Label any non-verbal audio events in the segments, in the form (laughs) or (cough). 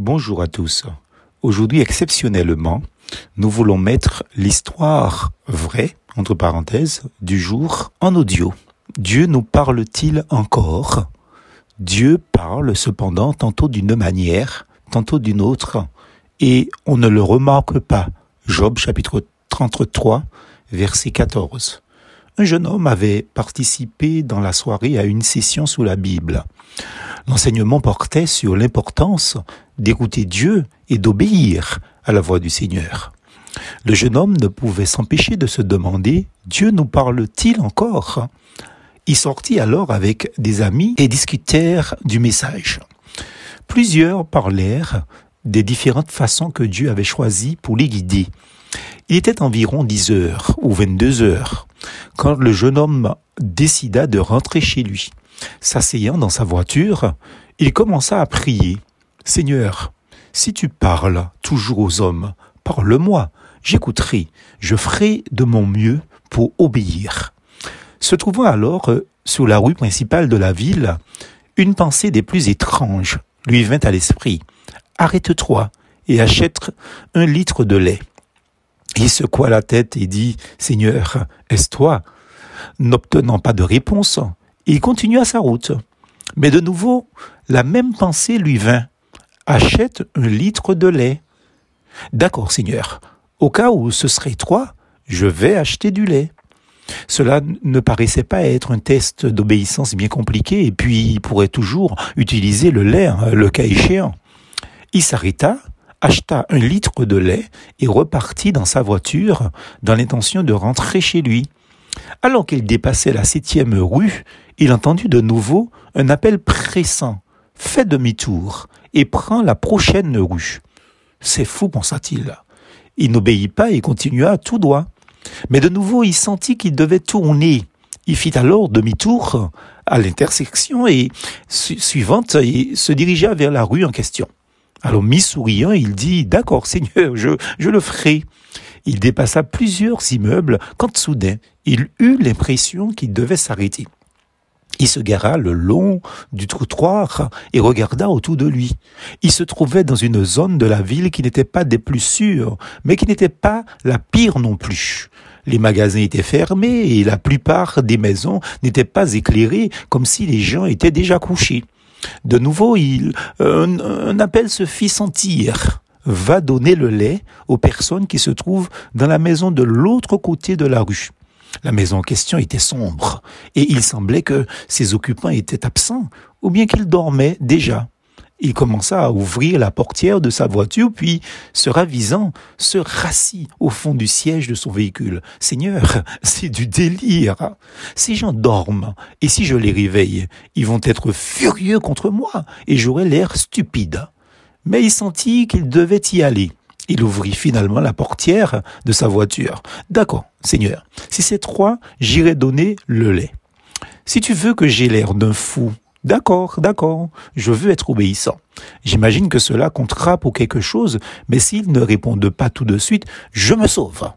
Bonjour à tous. Aujourd'hui, exceptionnellement, nous voulons mettre l'histoire vraie, entre parenthèses, du jour en audio. Dieu nous parle-t-il encore? Dieu parle cependant tantôt d'une manière, tantôt d'une autre, et on ne le remarque pas. Job chapitre 33, verset 14. Un jeune homme avait participé dans la soirée à une session sous la Bible. L'enseignement portait sur l'importance d'écouter Dieu et d'obéir à la voix du Seigneur. Le jeune homme ne pouvait s'empêcher de se demander Dieu nous parle-t-il encore? Il sortit alors avec des amis et discutèrent du message. Plusieurs parlèrent des différentes façons que Dieu avait choisies pour les guider. Il était environ 10 heures ou 22 heures quand le jeune homme décida de rentrer chez lui. S'asseyant dans sa voiture, il commença à prier. Seigneur, si tu parles toujours aux hommes, parle-moi, j'écouterai, je ferai de mon mieux pour obéir. Se trouvant alors euh, sur la rue principale de la ville, une pensée des plus étranges lui vint à l'esprit. Arrête-toi et achète un litre de lait. Il secoua la tête et dit, Seigneur, est-ce toi? N'obtenant pas de réponse, il continua sa route. Mais de nouveau, la même pensée lui vint. Achète un litre de lait. D'accord, Seigneur. Au cas où ce serait toi, je vais acheter du lait. Cela ne paraissait pas être un test d'obéissance bien compliqué, et puis il pourrait toujours utiliser le lait, hein, le cas échéant. Il s'arrêta, acheta un litre de lait et repartit dans sa voiture dans l'intention de rentrer chez lui. Alors qu'il dépassait la septième rue, il entendit de nouveau un appel pressant. Fais demi-tour et prends la prochaine rue. C'est fou, pensa-t-il. Il n'obéit pas et continua tout droit. Mais de nouveau, il sentit qu'il devait tourner. Il fit alors demi-tour à l'intersection et, suivante, il se dirigea vers la rue en question. Alors, mi-souriant, il dit, D'accord, Seigneur, je, je le ferai. Il dépassa plusieurs immeubles quand soudain, il eut l'impression qu'il devait s'arrêter. Il se gara le long du trottoir et regarda autour de lui. Il se trouvait dans une zone de la ville qui n'était pas des plus sûres, mais qui n'était pas la pire non plus. Les magasins étaient fermés et la plupart des maisons n'étaient pas éclairées comme si les gens étaient déjà couchés. De nouveau, il, un, un appel se fit sentir va donner le lait aux personnes qui se trouvent dans la maison de l'autre côté de la rue. La maison en question était sombre, et il semblait que ses occupants étaient absents, ou bien qu'ils dormaient déjà. Il commença à ouvrir la portière de sa voiture, puis, se ravisant, se rassit au fond du siège de son véhicule. Seigneur, (laughs) c'est du délire. Ces gens dorment, et si je les réveille, ils vont être furieux contre moi, et j'aurai l'air stupide mais il sentit qu'il devait y aller. Il ouvrit finalement la portière de sa voiture. D'accord, Seigneur, si c'est toi, j'irai donner le lait. Si tu veux que j'ai l'air d'un fou, d'accord, d'accord, je veux être obéissant. J'imagine que cela comptera pour quelque chose, mais s'il ne répondent pas tout de suite, je me sauve.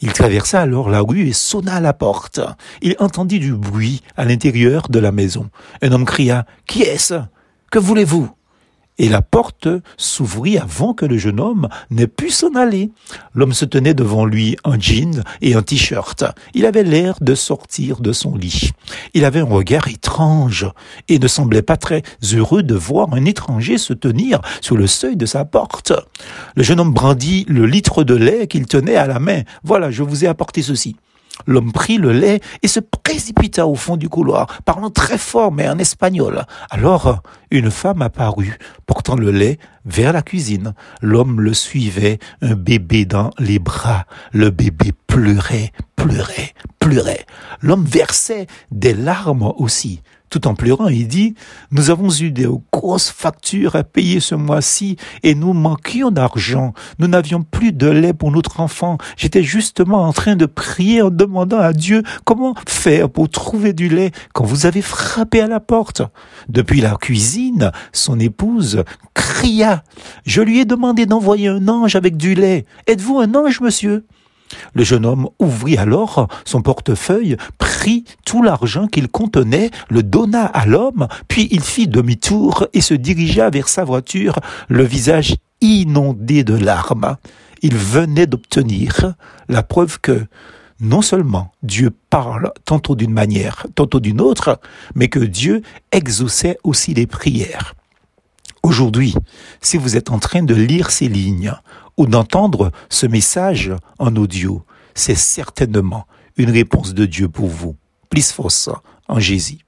Il traversa alors la rue et sonna à la porte. Il entendit du bruit à l'intérieur de la maison. Un homme cria Qui est-ce? Que voulez-vous? Et la porte s'ouvrit avant que le jeune homme n'ait pu s'en aller. L'homme se tenait devant lui en jean et en t-shirt. Il avait l'air de sortir de son lit. Il avait un regard étrange et ne semblait pas très heureux de voir un étranger se tenir sur le seuil de sa porte. Le jeune homme brandit le litre de lait qu'il tenait à la main. Voilà, je vous ai apporté ceci. L'homme prit le lait et se précipita au fond du couloir, parlant très fort mais en espagnol. Alors, une femme apparut, portant le lait vers la cuisine. L'homme le suivait, un bébé dans les bras. Le bébé pleurait, pleurait, pleurait. L'homme versait des larmes aussi tout en pleurant, il dit, nous avons eu des grosses factures à payer ce mois-ci et nous manquions d'argent. Nous n'avions plus de lait pour notre enfant. J'étais justement en train de prier en demandant à Dieu comment faire pour trouver du lait quand vous avez frappé à la porte. Depuis la cuisine, son épouse cria. Je lui ai demandé d'envoyer un ange avec du lait. Êtes-vous un ange, monsieur? Le jeune homme ouvrit alors son portefeuille, prit tout l'argent qu'il contenait, le donna à l'homme, puis il fit demi-tour et se dirigea vers sa voiture, le visage inondé de larmes. Il venait d'obtenir la preuve que non seulement Dieu parle tantôt d'une manière, tantôt d'une autre, mais que Dieu exauçait aussi les prières. Aujourd'hui, si vous êtes en train de lire ces lignes ou d'entendre ce message en audio, c'est certainement une réponse de Dieu pour vous. Plus force en Jésus.